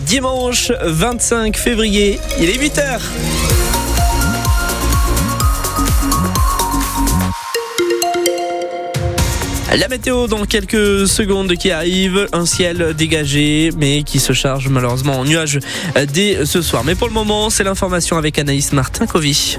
Dimanche 25 février, il est 8h. La météo dans quelques secondes qui arrive, un ciel dégagé mais qui se charge malheureusement en nuages dès ce soir. Mais pour le moment, c'est l'information avec Anaïs Martin-Covy.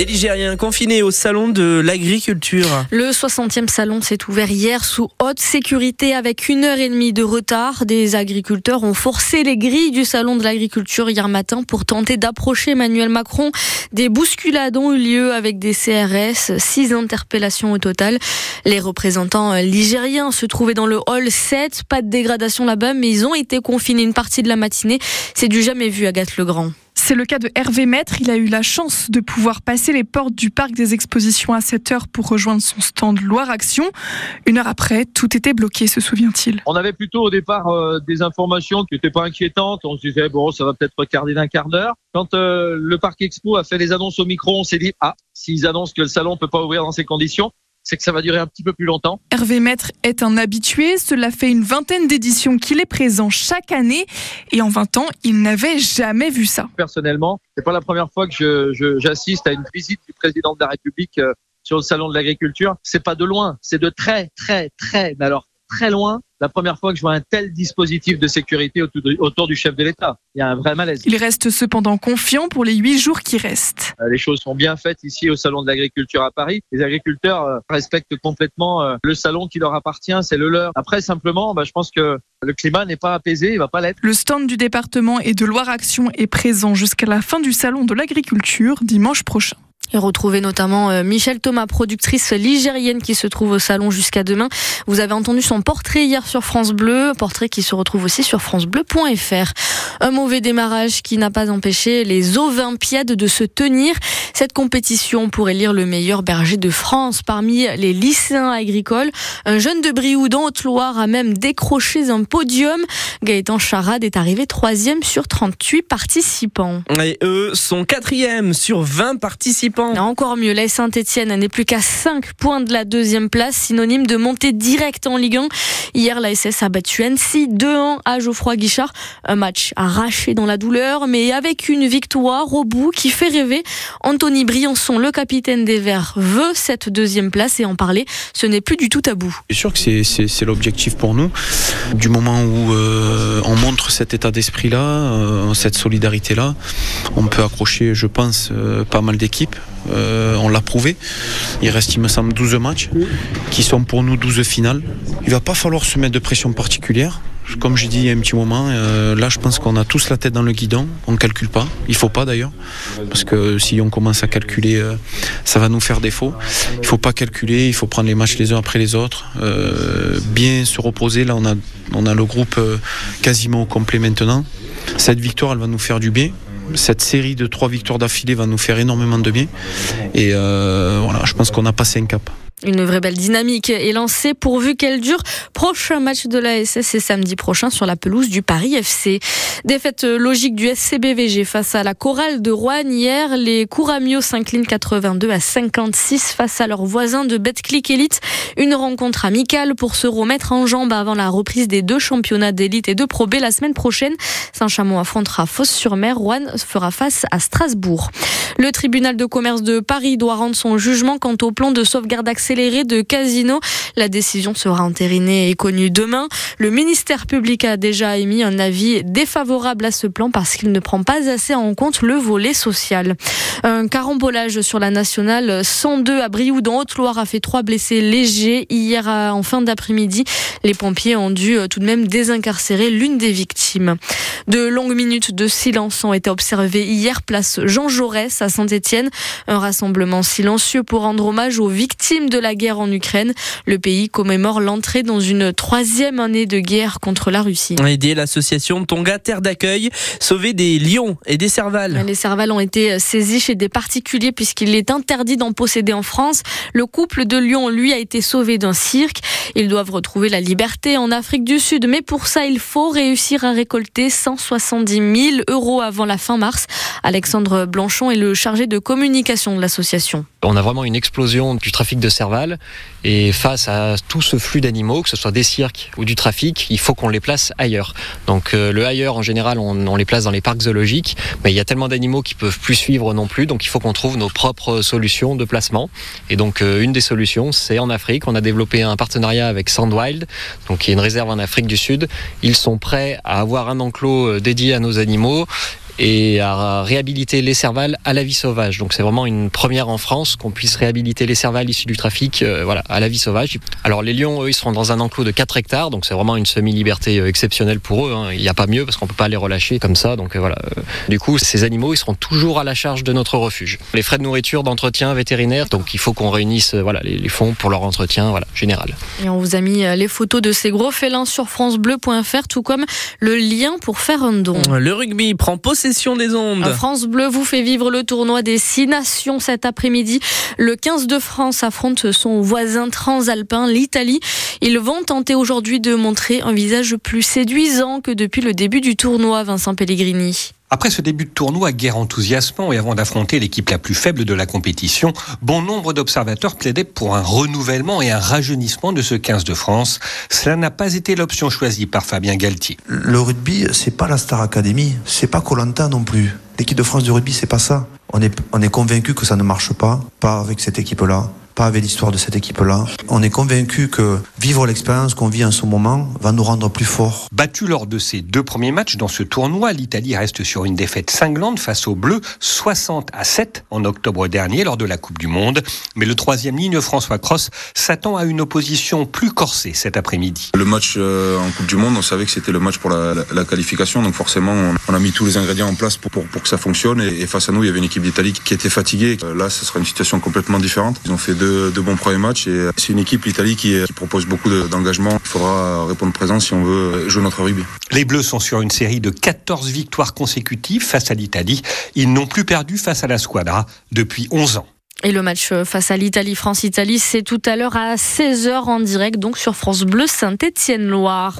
Des Ligériens confinés au salon de l'agriculture. Le 60e salon s'est ouvert hier sous haute sécurité avec une heure et demie de retard. Des agriculteurs ont forcé les grilles du salon de l'agriculture hier matin pour tenter d'approcher Emmanuel Macron. Des bousculades ont eu lieu avec des CRS, six interpellations au total. Les représentants ligériens se trouvaient dans le hall 7. Pas de dégradation là-bas, mais ils ont été confinés une partie de la matinée. C'est du jamais vu, Agathe Legrand. C'est le cas de Hervé Maître. Il a eu la chance de pouvoir passer les portes du parc des expositions à 7 heures pour rejoindre son stand Loire Action. Une heure après, tout était bloqué, se souvient-il. On avait plutôt au départ euh, des informations qui n'étaient pas inquiétantes. On se disait, bon, ça va peut-être retarder d'un quart d'heure. Quand euh, le parc expo a fait les annonces au micro, on s'est dit, ah, s'ils annoncent que le salon ne peut pas ouvrir dans ces conditions, c'est que ça va durer un petit peu plus longtemps. Hervé Maître est un habitué. Cela fait une vingtaine d'éditions qu'il est présent chaque année. Et en 20 ans, il n'avait jamais vu ça. Personnellement, c'est pas la première fois que j'assiste à une visite du président de la République euh, sur le salon de l'agriculture. C'est pas de loin, c'est de très, très, très, mais alors très loin la première fois que je vois un tel dispositif de sécurité autour du chef de l'État. Il y a un vrai malaise. Il reste cependant confiant pour les huit jours qui restent. Euh, les choses sont bien faites ici au Salon de l'agriculture à Paris. Les agriculteurs euh, respectent complètement euh, le salon qui leur appartient, c'est le leur. Après, simplement, bah, je pense que le climat n'est pas apaisé, il va pas l'être. Le stand du département et de Loire Action est présent jusqu'à la fin du Salon de l'agriculture dimanche prochain. Et retrouver notamment euh, Michel Thomas, productrice ligérienne qui se trouve au salon jusqu'à demain. Vous avez entendu son portrait hier sur France Bleu, portrait qui se retrouve aussi sur francebleu.fr. Un mauvais démarrage qui n'a pas empêché les Olympiades de se tenir. Cette compétition pourrait lire le meilleur berger de France parmi les lycéens agricoles. Un jeune de Brioude dans Haute-Loire a même décroché un podium. Gaëtan Charade est arrivé troisième sur 38 participants. Et eux sont quatrième sur 20 participants. Encore mieux, la Saint-Etienne n'est plus qu'à 5 points de la deuxième place, synonyme de montée directe en Ligue 1. Hier, la SS a battu Annecy 2-1 à Geoffroy Guichard. Un match arraché dans la douleur, mais avec une victoire au bout qui fait rêver. Anthony Briançon, le capitaine des Verts, veut cette deuxième place et en parler, ce n'est plus du tout tabou. C'est sûr que c'est l'objectif pour nous. Du moment où euh, on montre cet état d'esprit-là, euh, cette solidarité-là, on peut accrocher, je pense, euh, pas mal d'équipes. Euh, on l'a prouvé. Il reste, il me semble, 12 matchs qui sont pour nous 12 finales. Il va pas falloir se mettre de pression particulière. Comme j'ai dit il y a un petit moment, euh, là je pense qu'on a tous la tête dans le guidon, on ne calcule pas, il faut pas d'ailleurs, parce que si on commence à calculer, euh, ça va nous faire défaut. Il faut pas calculer, il faut prendre les matchs les uns après les autres, bien se reposer. Là on a, on a le groupe quasiment au complet maintenant. Cette victoire elle va nous faire du bien, cette série de trois victoires d'affilée va nous faire énormément de bien. Et euh, voilà, je pense qu'on a passé un cap. Une vraie belle dynamique est lancée pourvu qu'elle dure. Prochain match de la SS est samedi prochain sur la pelouse du Paris FC. Défaite logique du SCBVG face à la chorale de Rouen hier. Les Couramio s'inclinent 82 à 56 face à leurs voisins de Betclic Elite. Une rencontre amicale pour se remettre en jambe avant la reprise des deux championnats d'élite et de Pro B la semaine prochaine. Saint-Chamond affrontera Fosse-sur-Mer. Rouen fera face à Strasbourg. Le tribunal de commerce de Paris doit rendre son jugement quant au plan de sauvegarde accéléré de Casino. La décision sera entérinée et connue demain. Le ministère public a déjà émis un avis défavorable à ce plan parce qu'il ne prend pas assez en compte le volet social. Un carambolage sur la nationale 102 à Brioude en Haute-Loire a fait trois blessés légers hier en fin d'après-midi. Les pompiers ont dû euh, tout de même désincarcérer l'une des victimes. De longues minutes de silence ont été observées hier place Jean Jaurès à Saint-Étienne. Un rassemblement silencieux pour rendre hommage aux victimes de la guerre en Ukraine. Le pays commémore l'entrée dans une troisième année de guerre contre la Russie. Aider l'association Tonga Terre d'accueil, sauver des lions et des cervales. Les cervales ont été saisis chez des particuliers puisqu'il est interdit d'en posséder en France. Le couple de lions, lui, a été sauvé d'un cirque. Ils doivent retrouver la liberté en Afrique du Sud, mais pour ça, il faut réussir à récolter 170 000 euros avant la fin mars. Alexandre Blanchon est le chargé de communication de l'association. On a vraiment une explosion du trafic de Serval. Et face à tout ce flux d'animaux, que ce soit des cirques ou du trafic, il faut qu'on les place ailleurs. Donc euh, le ailleurs, en général, on, on, les place dans les parcs zoologiques, mais il y a tellement d'animaux qui peuvent plus suivre non plus, donc il faut qu'on trouve nos propres solutions de placement. Et donc euh, une des solutions, c'est en Afrique. On a développé un partenariat avec Sandwild, donc qui est une réserve en Afrique du Sud. Ils sont prêts à avoir un enclos euh, dédié à nos animaux et à réhabiliter les cervales à la vie sauvage. Donc c'est vraiment une première en France qu'on puisse réhabiliter les cervales issues du trafic euh, voilà, à la vie sauvage. Alors les lions, eux, ils seront dans un enclos de 4 hectares, donc c'est vraiment une semi-liberté euh, exceptionnelle pour eux. Hein. Il n'y a pas mieux parce qu'on peut pas les relâcher comme ça. Donc euh, voilà. Du coup, ces animaux, ils seront toujours à la charge de notre refuge. Les frais de nourriture, d'entretien vétérinaire, donc il faut qu'on réunisse voilà, les, les, fonds pour leur entretien voilà, général. Et on vous a mis les photos de ces gros félins sur francebleu.fr, tout comme le lien pour faire un don. Le rugby prend possession des ondes. France Bleu vous fait vivre le tournoi des six nations cet après-midi. Le 15 de France affronte son voisin transalpin, l'Italie. Ils vont tenter aujourd'hui de montrer un visage plus séduisant que depuis le début du tournoi, Vincent Pellegrini. Après ce début de tournoi guerre enthousiasmant et avant d'affronter l'équipe la plus faible de la compétition, bon nombre d'observateurs plaidaient pour un renouvellement et un rajeunissement de ce 15 de France. Cela n'a pas été l'option choisie par Fabien Galtier. Le rugby, c'est pas la Star Academy, c'est pas Colanta non plus. L'équipe de France du rugby, c'est pas ça. On est, on est convaincu que ça ne marche pas, pas avec cette équipe-là pas avec l'histoire de cette équipe-là. On est convaincu que vivre l'expérience qu'on vit en ce moment va nous rendre plus forts. Battu lors de ses deux premiers matchs dans ce tournoi, l'Italie reste sur une défaite cinglante face aux Bleus, 60 à 7 en octobre dernier lors de la Coupe du Monde. Mais le troisième ligne, François Cross, s'attend à une opposition plus corsée cet après-midi. Le match euh, en Coupe du Monde, on savait que c'était le match pour la, la, la, qualification, donc forcément on, on, a mis tous les ingrédients en place pour, pour, pour que ça fonctionne. Et, et, face à nous, il y avait une équipe d'Italie qui était fatiguée. Là, ce sera une situation complètement différente. Ils ont fait deux, deux bons premiers matchs et c'est une équipe, l'Italie, qui, qui, propose beaucoup d'engagement. Il faudra répondre présent si on veut jouer notre rugby. Les Bleus sont sur une série de 14 victoires consécutives face à l'Italie. Ils n'ont plus perdu face à la Squadra depuis 11 ans. Et le match face à l'Italie, France-Italie, c'est tout à l'heure à 16h en direct, donc sur France Bleu Saint-Étienne-Loire.